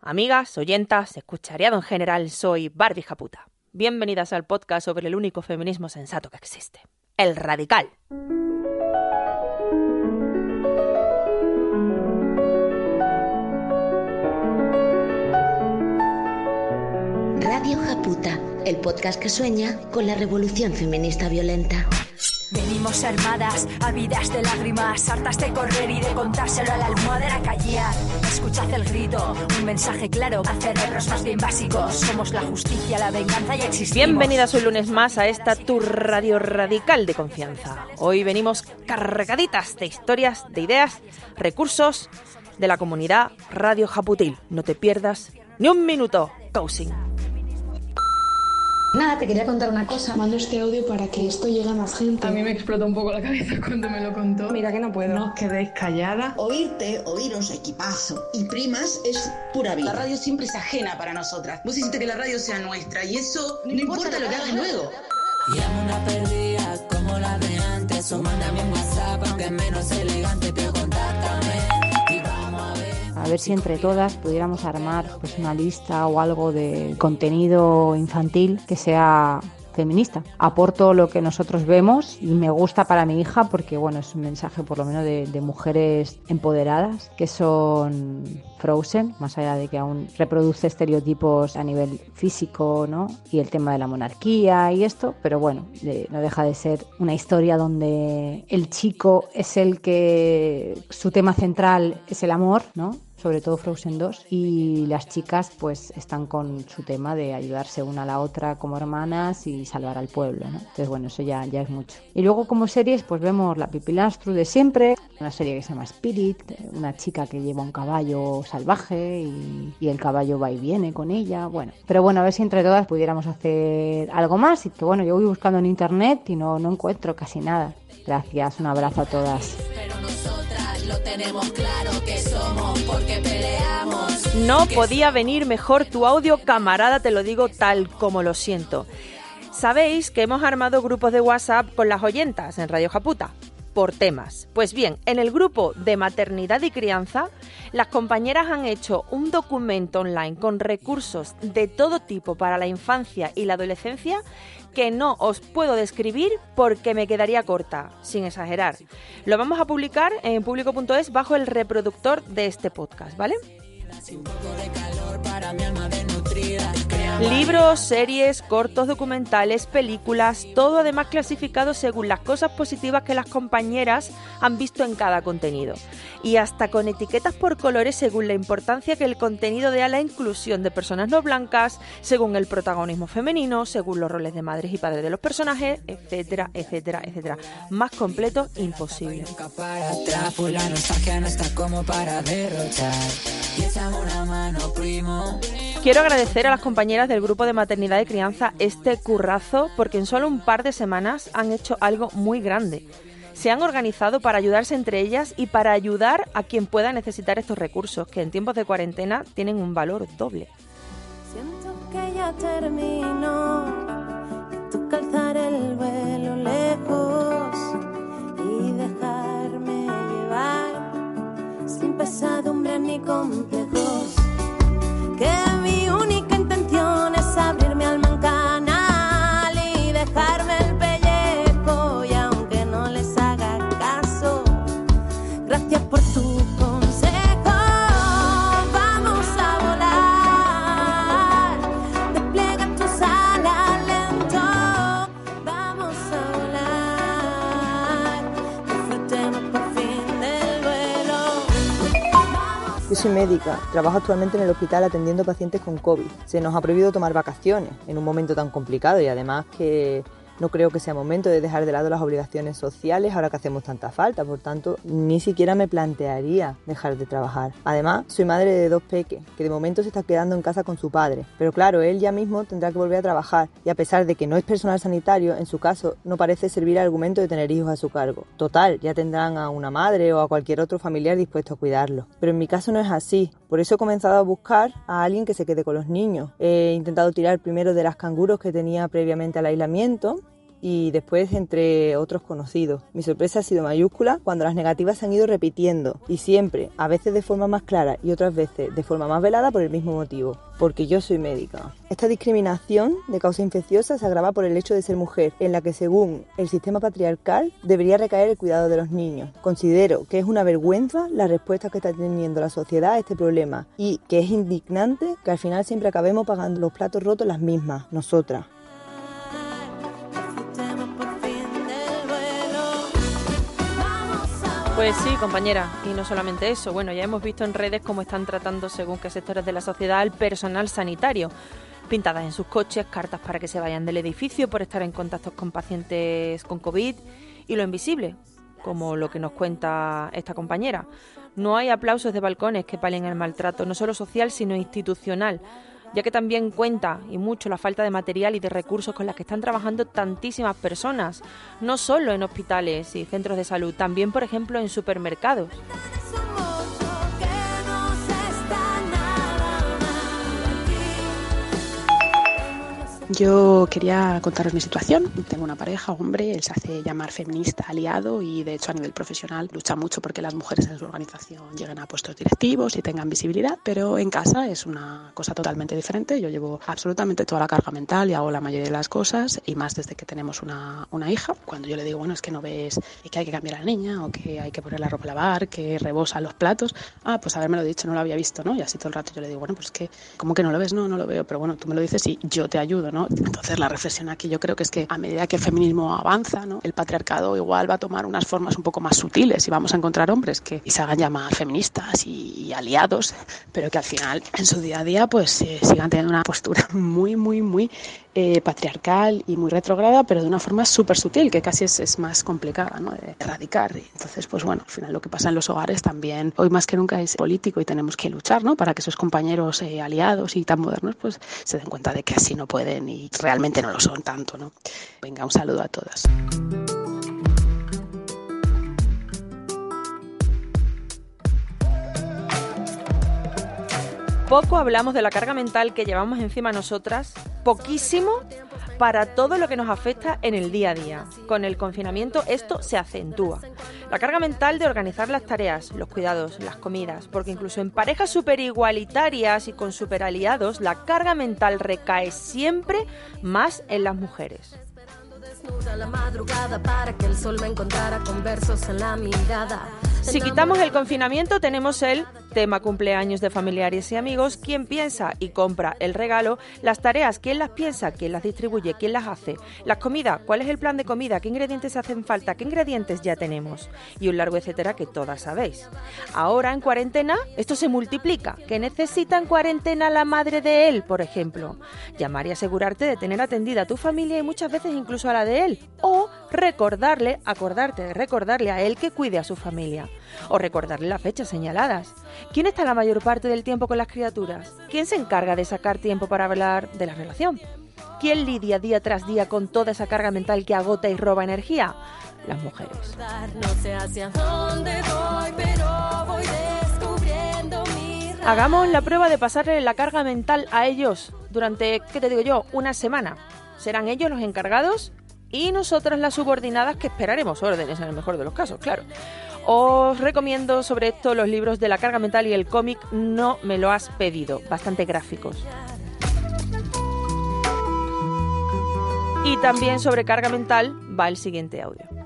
Amigas, oyentas, escuchariado en general, soy Barbie Japuta. Bienvenidas al podcast sobre el único feminismo sensato que existe. El radical. Radio Japuta, el podcast que sueña con la revolución feminista violenta. Venimos armadas, ávidas de lágrimas, hartas de correr y de contárselo a la almohadera callar. Escuchad el grito, un mensaje claro a cerebros más bien básicos. Somos la justicia, la venganza y existimos. Bienvenidas un lunes más a esta tu radio radical de confianza. Hoy venimos cargaditas de historias, de ideas, recursos de la comunidad Radio Japutil. No te pierdas ni un minuto. Coaching. Nada, te quería contar una cosa. Mando este audio para que esto llegue a más gente. A mí me explotó un poco la cabeza cuando me lo contó. Mira que no puedo. No os quedéis calladas. Oírte, oíros, equipazo y primas es pura vida. La radio siempre es ajena para nosotras. Vos hiciste que la radio sea nuestra y eso no, no importa, lo que hagas luego. Llamo una perdida como la de antes o mándame un WhatsApp aunque es menos elegante pero vamos a ver si entre todas pudiéramos armar pues una lista o algo de contenido infantil que sea feminista. Aporto lo que nosotros vemos y me gusta para mi hija porque bueno, es un mensaje por lo menos de, de, mujeres empoderadas que son Frozen, más allá de que aún reproduce estereotipos a nivel físico, ¿no? Y el tema de la monarquía y esto, pero bueno, de, no deja de ser una historia donde el chico es el que su tema central es el amor, ¿no? Sobre todo Frozen 2, y las chicas pues están con su tema de ayudarse una a la otra como hermanas y salvar al pueblo, ¿no? Entonces bueno, eso ya, ya es mucho. Y luego como series pues vemos la Pipilastru de siempre, una serie que se llama Spirit, una chica que lleva un caballo salvaje y, y, el caballo va y viene con ella, bueno. Pero bueno, a ver si entre todas pudiéramos hacer algo más, y que bueno, yo voy buscando en internet y no, no encuentro casi nada. Gracias, un abrazo a todas. Lo tenemos claro que somos porque peleamos. No podía venir mejor tu audio, camarada, te lo digo tal como lo siento. Sabéis que hemos armado grupos de WhatsApp con las oyentas en Radio Japuta por temas. Pues bien, en el grupo de maternidad y crianza, las compañeras han hecho un documento online con recursos de todo tipo para la infancia y la adolescencia que no os puedo describir porque me quedaría corta, sin exagerar. Lo vamos a publicar en público.es bajo el reproductor de este podcast, ¿vale? Libros, series, cortos documentales, películas, todo además clasificado según las cosas positivas que las compañeras han visto en cada contenido. Y hasta con etiquetas por colores según la importancia que el contenido dé a la inclusión de personas no blancas, según el protagonismo femenino, según los roles de madres y padres de los personajes, etcétera, etcétera, etcétera. Más completo imposible. Quiero agradecer a las compañeras del grupo de maternidad y crianza este currazo porque en solo un par de semanas han hecho algo muy grande. Se han organizado para ayudarse entre ellas y para ayudar a quien pueda necesitar estos recursos, que en tiempos de cuarentena tienen un valor doble. Siento que ya terminó, que toca alzar el vuelo lejos y dejarme llevar sin pesadumbre ni complejos. Que mi trabajo actualmente en el hospital atendiendo pacientes con COVID. Se nos ha prohibido tomar vacaciones en un momento tan complicado y además que No creo que sea momento de dejar de lado las obligaciones sociales ahora que hacemos tanta falta, por tanto, ni siquiera me plantearía dejar de trabajar. Además, soy madre de dos peques, que de momento se está quedando en casa con su padre, pero claro, él ya mismo tendrá que volver a trabajar y a pesar de que no es personal sanitario, en su caso no parece servir el argumento de tener hijos a su cargo. Total, ya tendrán a una madre o a cualquier otro familiar dispuesto a cuidarlo. Pero en mi caso no es así, por eso he comenzado a buscar a alguien que se quede con los niños. He intentado tirar primero de las canguros que tenía previamente al aislamiento y después entre otros conocidos. Mi sorpresa ha sido mayúscula cuando las negativas se han ido repitiendo y siempre, a veces de forma más clara y otras veces de forma más velada por el mismo motivo, porque yo soy médica. Esta discriminación de causa infecciosa se agrava por el hecho de ser mujer, en la que según el sistema patriarcal debería recaer el cuidado de los niños. Considero que es una vergüenza la respuesta que está teniendo la sociedad a este problema y que es indignante que al final siempre acabemos pagando los platos rotos las mismas, nosotras. Pues sí, compañera, y no solamente eso. Bueno, ya hemos visto en redes cómo están tratando, según qué sectores de la sociedad, al personal sanitario. Pintadas en sus coches, cartas para que se vayan del edificio por estar en contacto con pacientes con COVID y lo invisible, como lo que nos cuenta esta compañera. No hay aplausos de balcones que palen el maltrato, no solo social, sino institucional ya que también cuenta y mucho la falta de material y de recursos con las que están trabajando tantísimas personas, no solo en hospitales y centros de salud, también por ejemplo en supermercados. Yo quería contaros mi situación. Tengo una pareja, hombre, él se hace llamar feminista aliado y de hecho a nivel profesional lucha mucho porque las mujeres en su organización lleguen a puestos directivos y tengan visibilidad, pero en casa es una cosa totalmente diferente. Yo llevo absolutamente toda la carga mental y hago la mayoría de las cosas y más desde que tenemos una, una hija. Cuando yo le digo, bueno, es que no ves que hay que cambiar a la niña o que hay que poner la ropa a lavar, que rebosa los platos, ah, pues haberme lo dicho, no lo había visto, ¿no? Y así todo el rato yo le digo, bueno, pues que, ¿cómo que no lo ves? No, no lo veo, pero bueno, tú me lo dices y yo te ayudo, ¿no? Entonces la reflexión aquí yo creo que es que a medida que el feminismo avanza, ¿no? el patriarcado igual va a tomar unas formas un poco más sutiles y vamos a encontrar hombres que se hagan llamar feministas y, aliados, pero que al final en su día a día pues eh, sigan teniendo una postura muy, muy, muy eh, patriarcal y muy retrograda, pero de una forma súper sutil, que casi es, es más complicada ¿no? de erradicar. Entonces, pues bueno, al final lo que pasa en los hogares también, hoy más que nunca es político y tenemos que luchar ¿no? para que esos compañeros eh, aliados y tan modernos pues se den cuenta de que así no pueden y realmente no lo son tanto. ¿no? Venga, un saludo a todas. Poco hablamos de la carga mental que llevamos encima nosotras, poquísimo para todo lo que nos afecta en el día a día. Con el confinamiento esto se acentúa. La carga mental de organizar las tareas, los cuidados, las comidas, porque incluso en parejas super igualitarias y con super aliados, la carga mental recae siempre más en las mujeres. Si quitamos el confinamiento, tenemos el tema cumpleaños de familiares y amigos, quién piensa y compra el regalo, las tareas, quién las piensa, quién las distribuye, quién las hace, las comidas, cuál es el plan de comida, qué ingredientes hacen falta, qué ingredientes ya tenemos y un largo etcétera que todas sabéis. Ahora en cuarentena esto se multiplica, que necesita en cuarentena la madre de él, por ejemplo. Llamar y asegurarte de tener atendida a tu familia y muchas veces incluso a la de él. O recordarle, acordarte de recordarle a él que cuide a su familia. O recordarle las fechas señaladas. ¿Quién está la mayor parte del tiempo con las criaturas? ¿Quién se encarga de sacar tiempo para hablar de la relación? ¿Quién lidia día tras día con toda esa carga mental que agota y roba energía? Las mujeres. Hagamos la prueba de pasarle la carga mental a ellos durante, ¿qué te digo yo?, una semana. ¿Serán ellos los encargados? Y nosotras las subordinadas que esperaremos órdenes en el mejor de los casos, claro. Os recomiendo sobre esto los libros de la carga mental y el cómic No me lo has pedido, bastante gráficos. Y también sobre carga mental va el siguiente audio.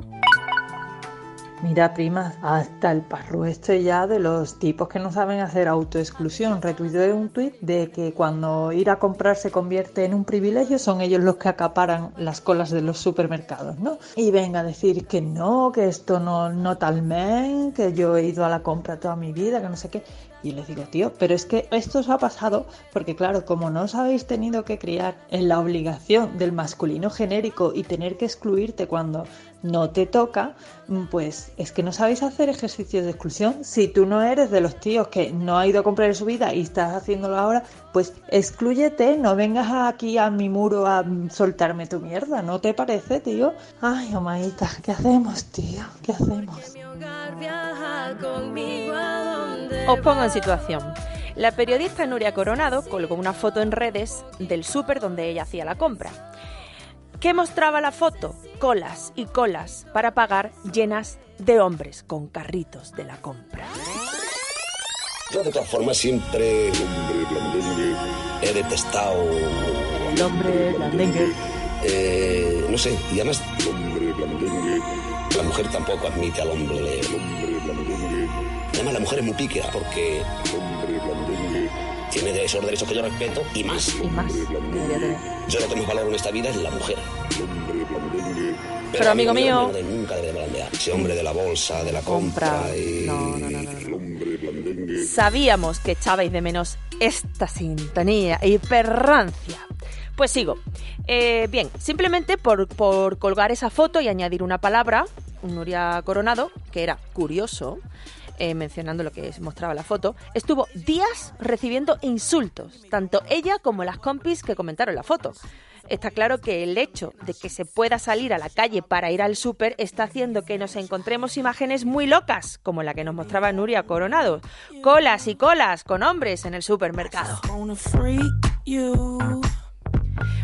Mira, prima, hasta el parro este ya de los tipos que no saben hacer autoexclusión. Retuiteé un tuit de que cuando ir a comprar se convierte en un privilegio, son ellos los que acaparan las colas de los supermercados, ¿no? Y venga a decir que no, que esto no, no talmente, que yo he ido a la compra toda mi vida, que no sé qué. Y les digo, tío, pero es que esto os ha pasado porque, claro, como no os habéis tenido que criar en la obligación del masculino genérico y tener que excluirte cuando no te toca, mm, pues es que no sabéis hacer ejercicios de exclusión. Si tú no eres de los tíos que no ha ido a comprar en su vida y estás haciéndolo ahora, pues exclúyete, no vengas aquí a mi muro a mm, soltarme tu mierda, ¿no te parece, tío? Ay, Omaita, ¿qué hacemos, tío? ¿Qué hacemos? Os pongo en situación. La periodista Nuria Coronado colgó una foto en redes del súper donde ella hacía la compra. ¿Qué mostraba la foto? Colas y colas para pagar llenas de hombres con carritos de la compra. Yo de todas formas siempre he detestado... El hombre blandengue. Eh, no sé, y además la mujer tampoco admite al hombre. Además la mujer es muy píquera porque tiene esos derechos que yo respeto y más. Y más. Yo lo que más valoro en esta vida es la mujer. Pero, amigo mío... Nunca, nunca debe blandear. Ese hombre de la bolsa, de la compra... Compra. y- No, no, no, no. Sabíamos que echabais de menos esta sintonía y perrancia. Pues sigo. Eh, bien, simplemente por, por colgar esa foto y añadir una palabra, un Nuria Coronado, que era curioso, eh, mencionando lo que mostraba la foto, estuvo días recibiendo insultos, tanto ella como las compis que comentaron la foto. Está claro que el hecho de que se pueda salir a la calle para ir al súper está haciendo que nos encontremos imágenes muy locas, como la que nos mostraba Nuria Coronado. Colas y colas con hombres en el supermercado.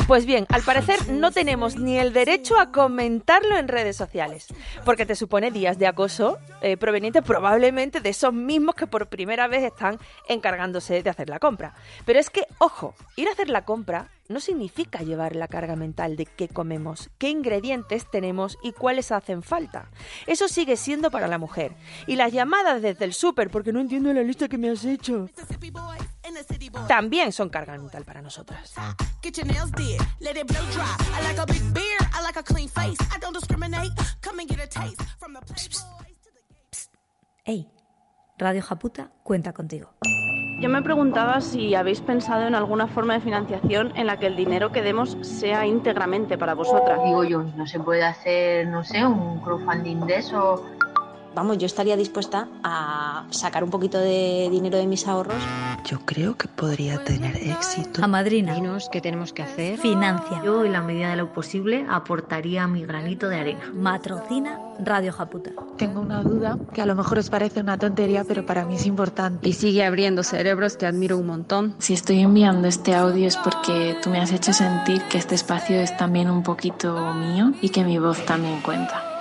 Pues bien, al parecer no tenemos ni el derecho a comentarlo en redes sociales, porque te supone días de acoso eh, proveniente probablemente de esos mismos que por primera vez están encargándose de hacer la compra. Pero es que, ojo, ir a hacer la compra no significa llevar la carga mental de qué comemos, qué ingredientes tenemos y cuáles hacen falta. Eso sigue siendo para la mujer. Y las llamadas desde el súper, porque no entiendo la lista que me has hecho, también son carga mental para nosotras. Your nails Radio Japuta cuenta contigo. Yo me preguntaba si habéis pensado en alguna forma de financiación en la que el dinero que demos sea íntegramente para vosotras. Digo yo, no se puede hacer, no sé, un crowdfunding de eso. Vamos, yo estaría dispuesta a sacar un poquito de dinero de mis ahorros. Yo creo que podría tener éxito. A madrina. Dinos qué tenemos que hacer. Financia. Yo, en la medida de lo posible, aportaría mi granito de arena. Matrocina Radio Japuta. Tengo una duda que a lo mejor os parece una tontería, pero para mí es importante. Y sigue abriendo cerebros, te admiro un montón. Si estoy enviando este audio es porque tú me has hecho sentir que este espacio es también un poquito mío y que mi voz también cuenta.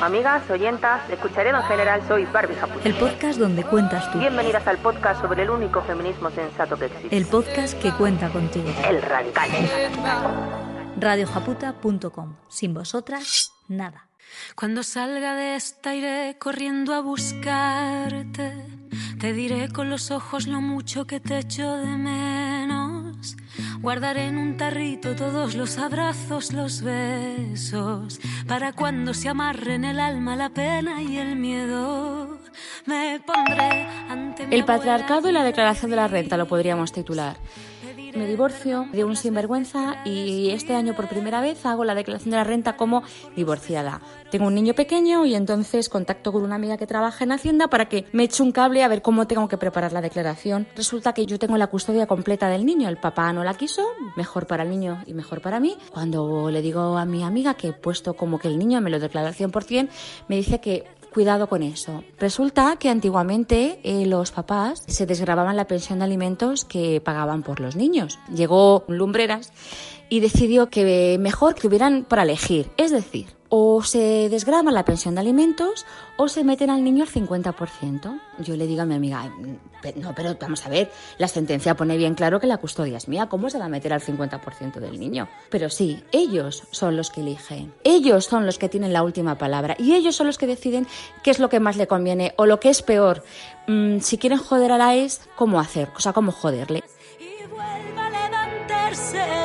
Amigas, oyentas, escucharedo en general, soy Barbie Japuta. El podcast donde cuentas tú. Bienvenidas al podcast sobre el único feminismo sensato que existe. El podcast que cuenta contigo. El radical. Radiojaputa.com. Sin vosotras, nada. Cuando salga de esta iré corriendo a buscarte. Te diré con los ojos lo mucho que te echo de menos. Guardaré en un tarrito todos los abrazos, los besos, para cuando se amarren el alma, la pena y el miedo. Me pondré ante El patriarcado y la declaración de la renta lo podríamos titular. Me divorcio de un sinvergüenza y este año por primera vez hago la declaración de la renta como divorciada. Tengo un niño pequeño y entonces contacto con una amiga que trabaja en Hacienda para que me eche un cable a ver cómo tengo que preparar la declaración. Resulta que yo tengo la custodia completa del niño. El papá no la quiso, mejor para el niño y mejor para mí. Cuando le digo a mi amiga que he puesto como que el niño me lo declara al 100%, me dice que Cuidado con eso. Resulta que antiguamente eh, los papás se desgrababan la pensión de alimentos que pagaban por los niños. Llegó Lumbreras y decidió que mejor que hubieran para elegir. Es decir, o se desgraba la pensión de alimentos o se meten al niño al 50%. Yo le digo a mi amiga, no, pero vamos a ver, la sentencia pone bien claro que la custodia es mía, ¿cómo se va a meter al 50% del niño? Pero sí, ellos son los que eligen, ellos son los que tienen la última palabra y ellos son los que deciden qué es lo que más le conviene o lo que es peor. Mm, si quieren joder a la ES, ¿cómo hacer? O sea, ¿cómo joderle? vuelva a levantarse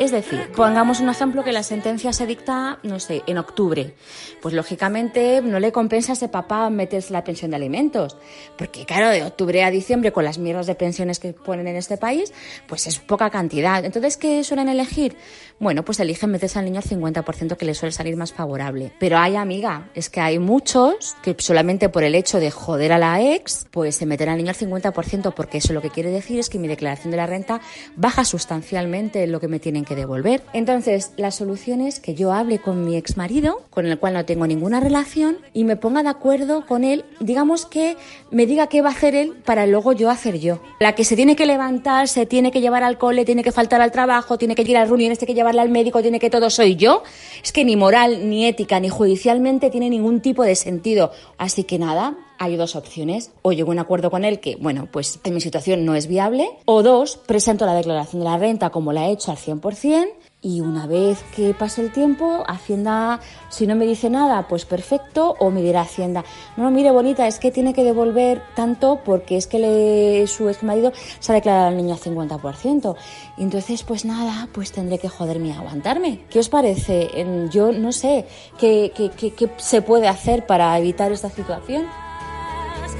Es decir, pongamos un ejemplo que la sentencia se dicta, no sé, en octubre. Pues lógicamente no le compensa a ese papá meterse la pensión de alimentos. Porque claro, de octubre a diciembre, con las mierdas de pensiones que ponen en este país, pues es poca cantidad. Entonces, ¿qué suelen elegir? Bueno, pues eligen meterse al niño al 50% que le suele salir más favorable. Pero hay, amiga, es que hay muchos que solamente por el hecho de joder a la ex, pues se meten al niño al 50%, porque eso lo que quiere decir es que mi declaración de la renta baja sustancialmente lo que me tienen que devolver. Entonces, la solución es que yo hable con mi ex marido, con el cual no tengo ninguna relación, y me ponga de acuerdo con él, digamos que me diga qué va a hacer él para luego yo hacer yo. La que se tiene que levantar, se tiene que llevar al cole, tiene que faltar al trabajo, tiene que ir a reuniones, tiene que llevarle al médico, tiene que todo soy yo, es que ni moral, ni ética, ni judicialmente tiene ningún tipo de sentido. Así que nada, hay dos opciones. O llego a un acuerdo con él que, bueno, pues en mi situación no es viable. O dos, presento la declaración de la renta como la he hecho al 100%. Y una vez que pase el tiempo, Hacienda, si no me dice nada, pues perfecto, o me dirá Hacienda, no, mire bonita, es que tiene que devolver tanto porque es que le, su ex marido se ha declarado al niño al 50%. Y entonces, pues nada, pues tendré que joderme y aguantarme. ¿Qué os parece? En- Yo no sé qué, qué, qué- qué se puede hacer para evitar esta situación.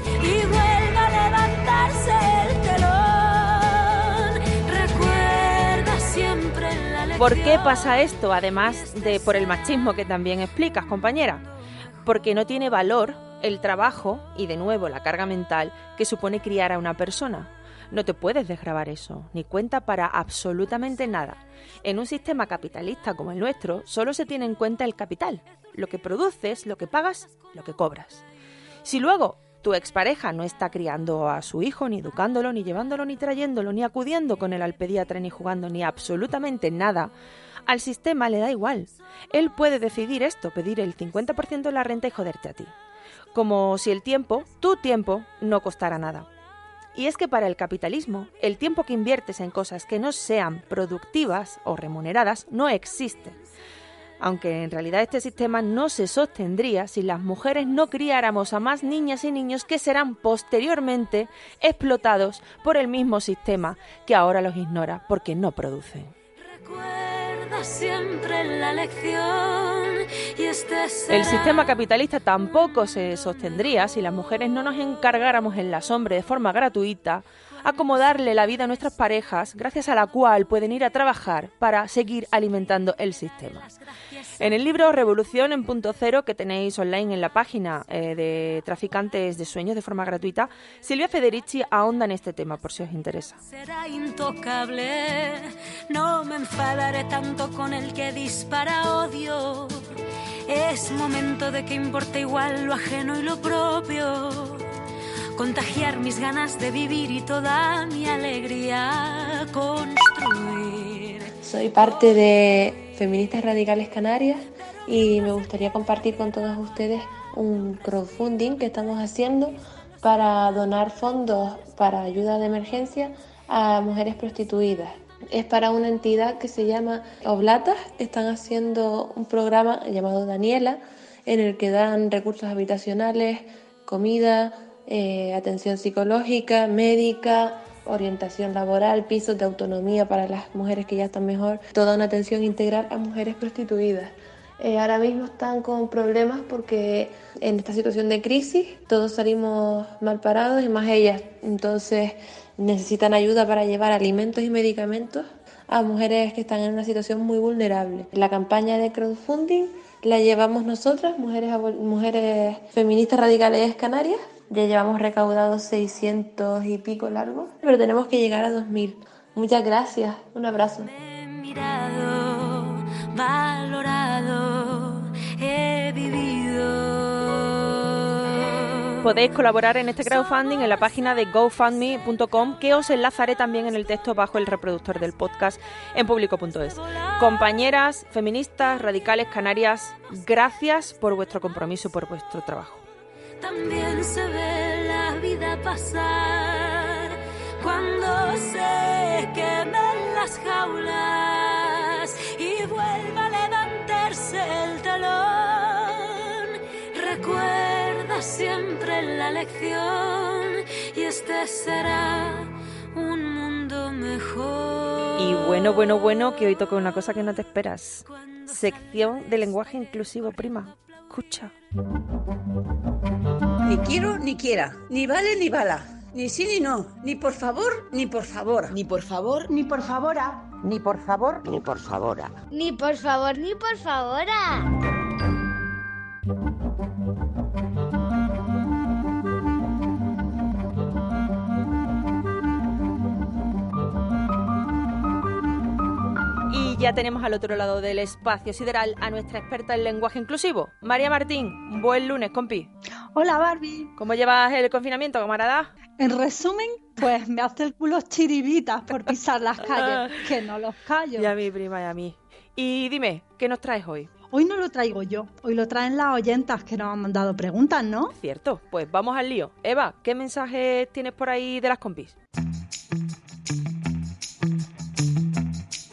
Y vuelva a levantarse el telón. Recuerda siempre la lección. ¿Por qué pasa esto? Además de por el machismo que también explicas, compañera. Porque no tiene valor el trabajo y de nuevo la carga mental que supone criar a una persona. No te puedes desgravar eso, ni cuenta para absolutamente nada. En un sistema capitalista como el nuestro, solo se tiene en cuenta el capital. Lo que produces, lo que pagas, lo que cobras. Si luego tu expareja no está criando a su hijo, ni educándolo, ni llevándolo, ni trayéndolo, ni acudiendo con él al pediatra, ni jugando, ni absolutamente nada, al sistema le da igual. Él puede decidir esto, pedir el 50% de la renta y joderte a ti. Como si el tiempo, tu tiempo, no costara nada. Y es que para el capitalismo, el tiempo que inviertes en cosas que no sean productivas o remuneradas no existe aunque en realidad este sistema no se sostendría si las mujeres no criáramos a más niñas y niños que serán posteriormente explotados por el mismo sistema que ahora los ignora porque no producen. Recuerda siempre la lección y este será El sistema capitalista tampoco se sostendría si las mujeres no nos encargáramos en la sombra de forma gratuita acomodarle la vida a nuestras parejas, gracias a la cual pueden ir a trabajar para seguir alimentando el sistema. En el libro Revolución en punto cero que tenéis online en la página eh, de Traficantes de Sueños de forma gratuita, Silvia Federici ahonda en este tema por si os interesa. será intocable. No me enfadaré tanto con el que dispara odio. Es momento de que importe igual lo ajeno y lo propio. Contagiar mis ganas de vivir y toda mi alegría construir. Soy parte de Feministas Radicales Canarias y me gustaría compartir con todos ustedes un crowdfunding que estamos haciendo para donar fondos para ayuda de emergencia a mujeres prostituidas. Es para una entidad que se llama Oblatas. Están haciendo un programa llamado Daniela en el que dan recursos habitacionales, comida, eh, atención psicológica, médica, orientación laboral, pisos de autonomía para las mujeres que ya están mejor, toda una atención integral a mujeres prostituidas. Eh, ahora mismo están con problemas porque en esta situación de crisis todos salimos mal parados y más ellas. Entonces necesitan ayuda para llevar alimentos y medicamentos a mujeres que están en una situación muy vulnerable. La campaña de crowdfunding la llevamos nosotras, mujeres, mujeres feministas radicales canarias. Ya llevamos recaudados 600 y pico largos, pero tenemos que llegar a 2000. Muchas gracias, un abrazo. Mirado, valorado, he vivido. Podéis colaborar en este crowdfunding en la página de gofundme.com que os enlazaré también en el texto bajo el reproductor del podcast en público.es. Compañeras feministas, radicales, canarias, gracias por vuestro compromiso y por vuestro trabajo. También se ve la vida pasar cuando se quemen las jaulas y vuelva a levantarse el telón. Recuerda siempre la lección y este será un mundo mejor. Y bueno, bueno, bueno, que hoy toca una cosa que no te esperas. Sección de lenguaje inclusivo, prima. Escucha. Ni quiero ni quiera, ni vale ni bala, ni sí ni no, ni por favor ni por favor. Ni por favor, ni por favora. ni por favor, ni por favor. Ni por favor, ni por favor. Ya tenemos al otro lado del espacio sideral a nuestra experta en lenguaje inclusivo, María Martín. Buen lunes, compi. Hola Barbie. ¿Cómo llevas el confinamiento, camarada? En resumen, pues me hace el culo chiribitas por pisar las calles, que no los callo. Y a mí, prima, y a mí. Y dime, ¿qué nos traes hoy? Hoy no lo traigo yo, hoy lo traen las oyentas que nos han mandado preguntas, ¿no? Cierto, pues vamos al lío. Eva, ¿qué mensajes tienes por ahí de las compis?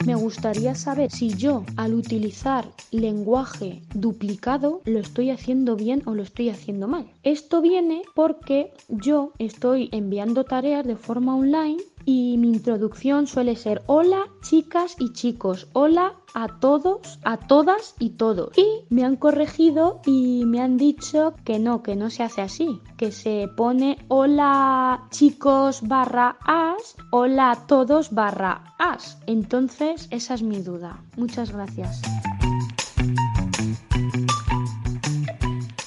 Me gustaría saber si yo, al utilizar lenguaje duplicado, lo estoy haciendo bien o lo estoy haciendo mal. Esto viene porque yo estoy enviando tareas de forma online y mi introducción suele ser hola chicas y chicos, hola a todos, a todas y todos. Y me han corregido y me han dicho que no, que no se hace así, que se pone hola chicos barra as, hola a todos barra as. Entonces, esa es mi duda. Muchas gracias.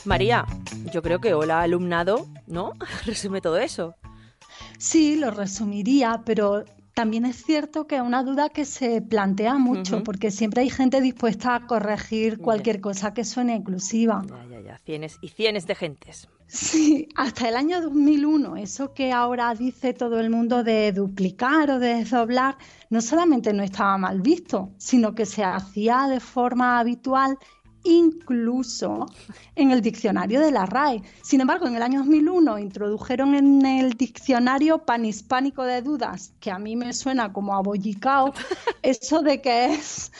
María, yo creo que hola alumnado, ¿no? Resume todo eso. Sí, lo resumiría, pero también es cierto que es una duda que se plantea mucho, porque siempre hay gente dispuesta a corregir cualquier cosa que suene inclusiva. Ya, ya, ya, cienes y cienes de gentes. Sí, hasta el año 2001, eso que ahora dice todo el mundo de duplicar o de desdoblar, no solamente no estaba mal visto, sino que se hacía de forma habitual incluso en el diccionario de la RAE. Sin embargo, en el año 2001 introdujeron en el diccionario panhispánico de dudas, que a mí me suena como abollicao, eso de que es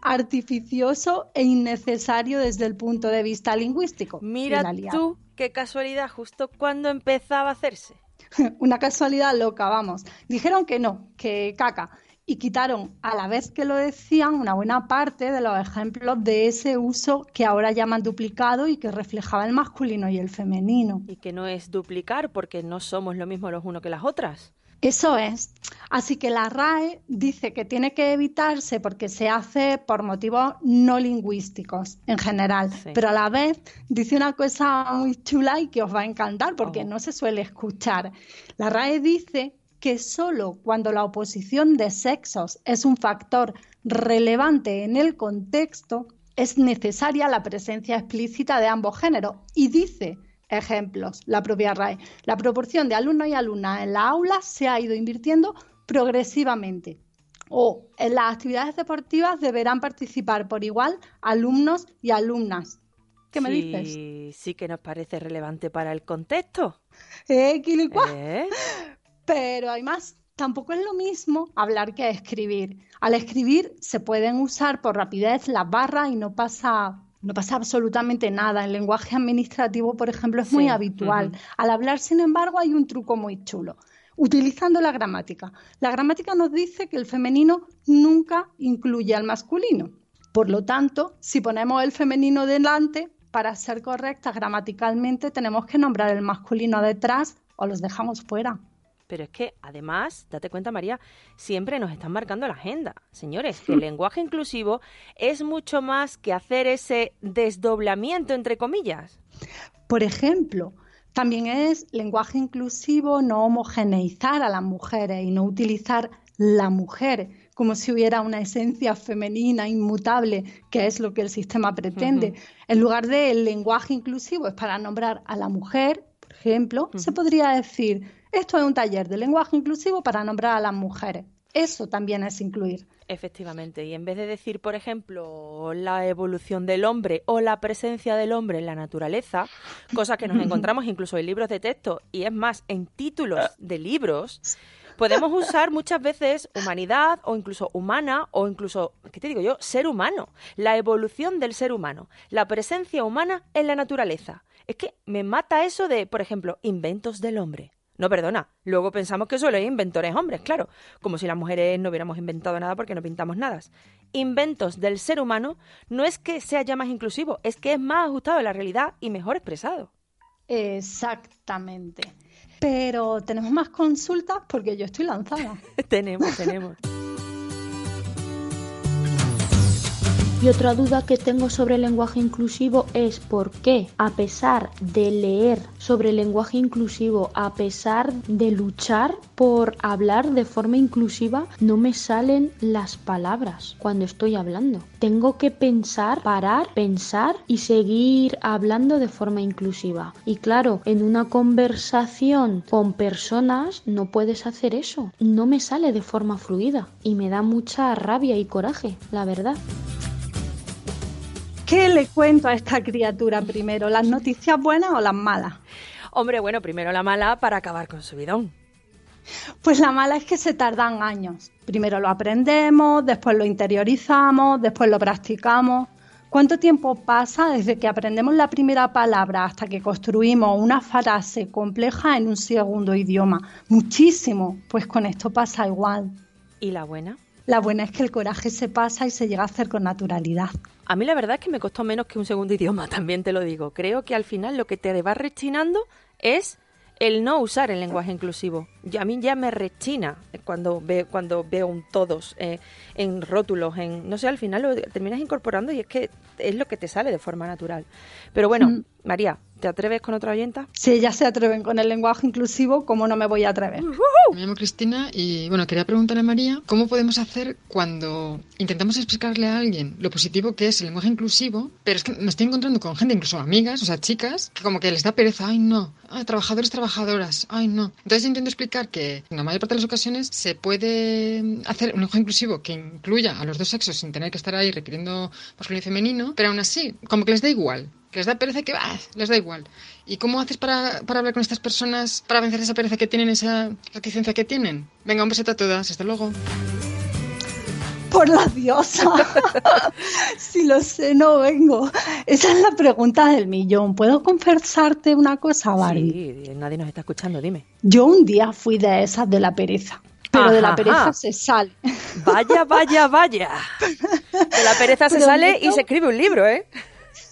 artificioso e innecesario desde el punto de vista lingüístico. Mira tú, qué casualidad, justo cuando empezaba a hacerse. Una casualidad loca, vamos. Dijeron que no, que caca. Y quitaron, a la vez que lo decían, una buena parte de los ejemplos de ese uso que ahora llaman duplicado y que reflejaba el masculino y el femenino. Y que no es duplicar porque no somos lo mismo los unos que las otras. Eso es. Así que la RAE dice que tiene que evitarse porque se hace por motivos no lingüísticos en general, Sí. pero a la vez dice una cosa muy chula y que os va a encantar porque no se suele escuchar. La RAE dice que solo cuando la oposición de sexos es un factor relevante en el contexto es necesaria la presencia explícita de ambos géneros y dice Ejemplos, la propia RAE. La proporción de alumnos y alumnas en la aula se ha ido invirtiendo progresivamente. O en las actividades deportivas deberán participar por igual alumnos y alumnas. ¿Qué me dices? Sí que nos parece relevante para el contexto. Eh. ¿Eh? Pero hay más. Tampoco es lo mismo hablar que escribir. Al escribir se pueden usar por rapidez las barras y no pasa, no pasa absolutamente nada. En lenguaje administrativo, por ejemplo, es muy Sí, habitual. Al hablar, sin embargo, hay un truco muy chulo. Utilizando la gramática. La gramática nos dice que el femenino nunca incluye al masculino. Por lo tanto, si ponemos el femenino delante, para ser correctas gramaticalmente tenemos que nombrar el masculino detrás o los dejamos fuera. Pero es que, además, date cuenta, María, siempre nos están marcando la agenda. Señores, que el lenguaje inclusivo es mucho más que hacer ese desdoblamiento, entre comillas. Por ejemplo, también es lenguaje inclusivo no homogeneizar a las mujeres y no utilizar la mujer como si hubiera una esencia femenina inmutable, que es lo que el sistema pretende. En lugar de el lenguaje inclusivo es para nombrar a la mujer, por ejemplo, se podría decir, esto es un taller de lenguaje inclusivo para nombrar a las mujeres. Eso también es incluir. Efectivamente, y en vez de decir, por ejemplo, la evolución del hombre o la presencia del hombre en la naturaleza, cosa que nos encontramos incluso en libros de texto y es más, en títulos de libros, podemos usar muchas veces humanidad o incluso humana o incluso, ¿qué te digo yo? Ser humano, la evolución del ser humano, la presencia humana en la naturaleza. Es que me mata eso de, por ejemplo, inventos del hombre. No, perdona. Luego pensamos que solo hay inventores hombres, claro. Como si las mujeres no hubiéramos inventado nada porque no pintamos nada. Inventos del ser humano no es que sea ya más inclusivo, es que es más ajustado a la realidad y mejor expresado. Exactamente. Pero tenemos más consultas porque yo estoy lanzada. tenemos, tenemos. Y otra duda que tengo sobre el lenguaje inclusivo es por qué, a pesar de leer sobre el lenguaje inclusivo, a pesar de luchar por hablar de forma inclusiva, no me salen las palabras cuando estoy hablando. Tengo que pensar, parar, pensar y seguir hablando de forma inclusiva. Y claro, en una conversación con personas no puedes hacer eso. No me sale de forma fluida y me da mucha rabia y coraje, la verdad. ¿Qué le cuento a esta criatura primero? ¿Las noticias buenas o las malas? Hombre, bueno, primero la mala para acabar con su bidón. Pues la mala es que se tardan años. Primero lo aprendemos, después lo interiorizamos, después lo practicamos. ¿Cuánto tiempo pasa desde que aprendemos la primera palabra hasta que construimos una frase compleja en un segundo idioma? Muchísimo. Pues con esto pasa igual. ¿Y la buena? La buena es que el coraje se pasa y se llega a hacer con naturalidad. A mí la verdad es que me costó menos que un segundo idioma, también te lo digo. Creo que al final lo que te va rechinando es el no usar el lenguaje inclusivo. a mí ya me rechina cuando, ve, cuando veo un todos eh, en rótulos, en no sé, al final lo terminas incorporando y es que es lo que te sale de forma natural. Pero bueno, mm. María, ¿Te atreves con otra oyenta? Si ellas se atreven con el lenguaje inclusivo, ¿cómo no me voy a atrever? Me llamo Cristina y bueno, quería preguntarle a María cómo podemos hacer cuando intentamos explicarle a alguien lo positivo que es el lenguaje inclusivo, pero es que me estoy encontrando con gente, incluso amigas, o sea, chicas, que como que les da pereza, ay no, ay, trabajadores, trabajadoras, ay no. Entonces yo intento explicar que en la mayor parte de las ocasiones se puede hacer un lenguaje inclusivo que incluya a los dos sexos sin tener que estar ahí requiriendo masculino y femenino, pero aún así, como que les da igual que les da pereza que bah, les da igual. ¿Y cómo haces para, para, hablar con estas personas para vencer esa pereza que tienen, esa reticencia que tienen? Venga, un besito a todas, hasta luego. Por la diosa. si lo sé, no vengo. Esa es la pregunta del millón. ¿Puedo confesarte una cosa, Barbie? Sí, nadie nos está escuchando, dime. Yo un día fui de esas de la pereza. Pero de la pereza se sale. Vaya, vaya, vaya. De la pereza se sale y se escribe un libro, ¿eh?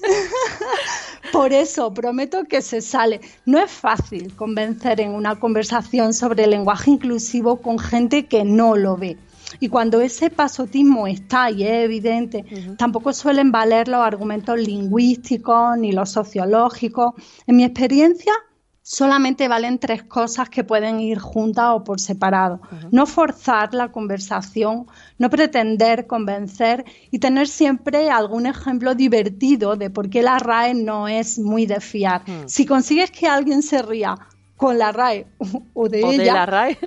Por eso, prometo que se sale. No es fácil convencer en una conversación sobre el lenguaje inclusivo con gente que no lo ve. Y cuando ese pasotismo está y es evidente, tampoco suelen valer los argumentos lingüísticos ni los sociológicos. En mi experiencia, solamente valen tres cosas que pueden ir juntas o por separado. No forzar la conversación, no pretender convencer y tener siempre algún ejemplo divertido de por qué la RAE no es muy de fiar. Si consigues que alguien se ría con la RAE o de ella. De la RAE.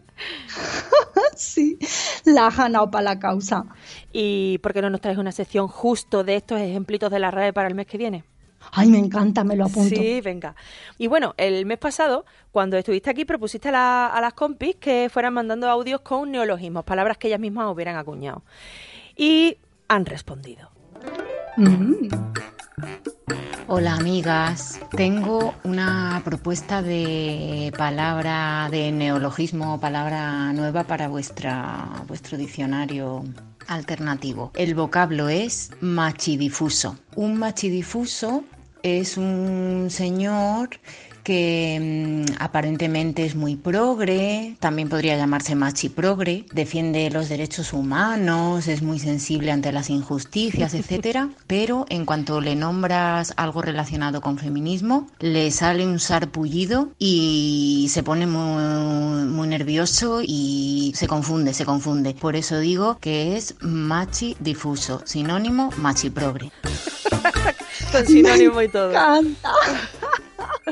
sí, la has ganado para la causa. ¿Y por qué no nos traes una sección justo de estos ejemplitos de la RAE para el mes que viene? Ay, me encanta, me lo apunto. Sí, venga. Y bueno, el mes pasado, cuando estuviste aquí, propusiste a, las compis que fueran mandando audios con neologismos, palabras que ellas mismas hubieran acuñado. Y han respondido. Mm. Hola amigas, tengo una propuesta de palabra de neologismo, palabra nueva para vuestra, vuestro diccionario alternativo. El vocablo es machidifuso. Un machidifuso es un señor que mm, aparentemente es muy progre, también podría llamarse machi progre, defiende los derechos humanos, es muy sensible ante las injusticias, etcétera, pero en cuanto le nombras algo relacionado con feminismo, le sale un sarpullido y se pone muy, muy nervioso y se confunde, se confunde. Por eso digo que es machi difuso, sinónimo machi progre. Con sinónimo y todo.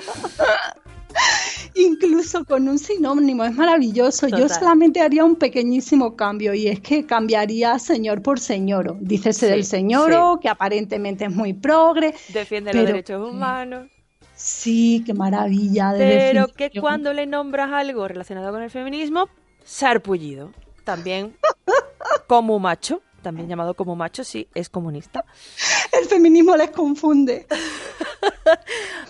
Incluso con un sinónimo, es maravilloso. Yo solamente haría un pequeñísimo cambio y es que cambiaría señor por señoro. Dícese del señoro, que aparentemente es muy progre. Defiende los derechos humanos. Sí, qué maravilla. pero que cuando le nombras algo relacionado con el feminismo, sarpullido. También como macho también llamado como macho, sí, es comunista. El feminismo les confunde.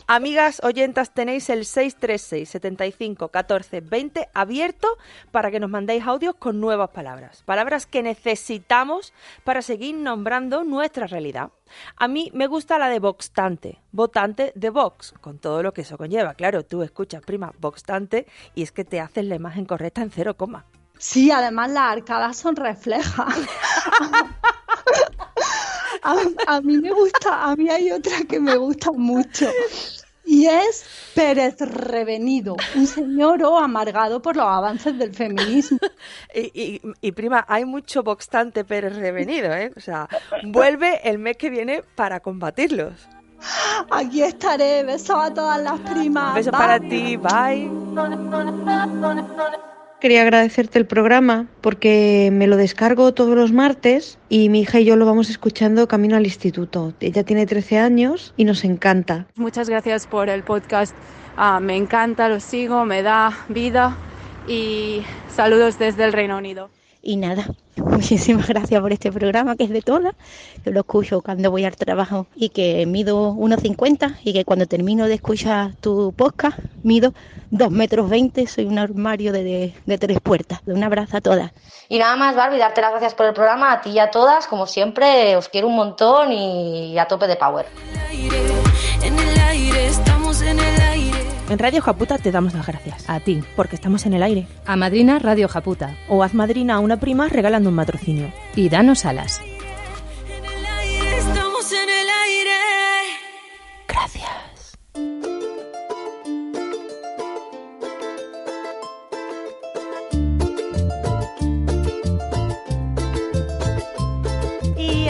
Amigas oyentas, tenéis el 636 75 14 20 abierto para que nos mandéis audios con nuevas palabras. Palabras que necesitamos para seguir nombrando nuestra realidad. A mí me gusta la de Voxtante, votante de Vox, con todo lo que eso conlleva. Claro, tú escuchas, prima, Voxtante y es que te haces la imagen correcta en cero coma. Sí, además las arcadas son reflejas. a, a mí me gusta, a mí hay otra que me gusta mucho. Y es Pérez Revenido, un señor o amargado por los avances del feminismo. Y, y- y, prima, hay mucho boxtante Pérez Revenido, ¿eh? O sea, vuelve el mes que viene para combatirlos. Aquí estaré, besos a todas las primas. Besos para ti, bye. Quería agradecerte el programa porque me lo descargo todos los martes y mi hija y yo lo vamos escuchando camino al instituto. Ella tiene 13 años y nos encanta. Muchas gracias por el podcast. Ah, me encanta, lo sigo, me da vida y saludos desde el Reino Unido. Y nada, muchísimas gracias por este programa que es de todas, que lo escucho cuando voy al trabajo y que mido 1,50 y que cuando termino de escuchar tu podcast mido 2 metros 20, soy un armario de, de- de tres puertas. Un abrazo a todas. Y nada más, Barbie, darte las gracias por el programa, a ti y a todas, como siempre, os quiero un montón y a tope de power. En el aire, estamos en el aire. En Radio Japuta te damos las gracias. A ti, porque estamos en el aire. A Madrina Radio Japuta. O haz madrina a una prima regalando un matrocinio. Y danos alas.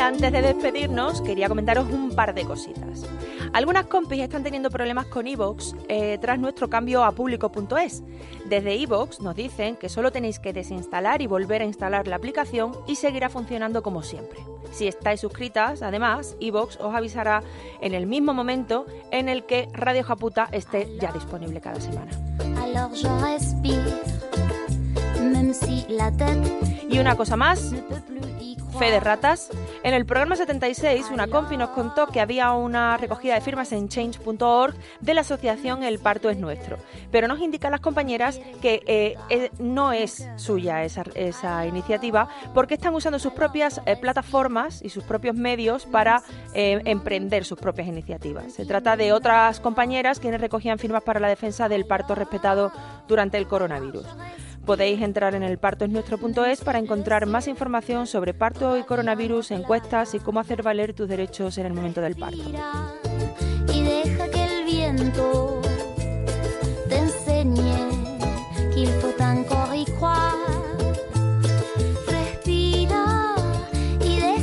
Antes de despedirnos, quería comentaros un par de cositas. Algunas compis están teniendo problemas con iVoox eh, tras nuestro cambio a público.es. Desde iVoox nos dicen que solo tenéis que desinstalar y volver a instalar la aplicación y seguirá funcionando como siempre. Si estáis suscritas, además, iVoox os avisará en el mismo momento en el que Radio Japuta esté ya disponible cada semana. Y una cosa más, fe de ratas. En el programa 76, una compi nos contó que había una recogida de firmas en change.org de la asociación El Parto es Nuestro. Pero nos indican las compañeras que eh, no es suya esa, esa iniciativa porque están usando sus propias eh, plataformas y sus propios medios para eh, emprender sus propias iniciativas. Se trata de otras compañeras quienes recogían firmas para la defensa del parto respetado durante el coronavirus. Podéis entrar en el partoesnuestro.es para encontrar más información sobre parto y coronavirus, encuestas y cómo hacer valer tus derechos en el momento del parto.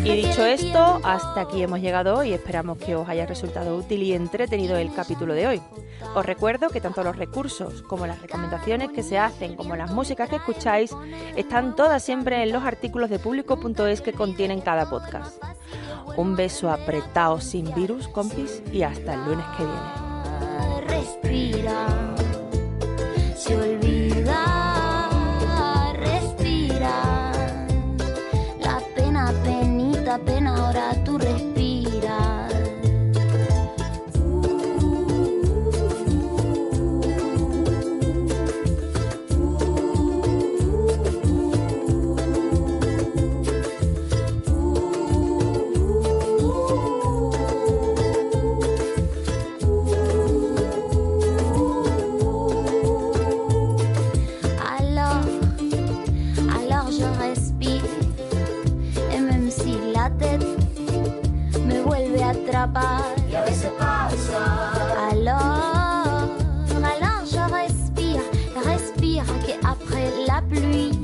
Y dicho esto, hasta aquí hemos llegado y esperamos que os haya resultado útil y entretenido el capítulo de hoy. Os recuerdo que tanto los recursos como las recomendaciones que se hacen, como las músicas que escucháis, están todas siempre en los artículos de público.es que contienen cada podcast. Un beso apretado sin virus, compis, y hasta el lunes que viene. respira, la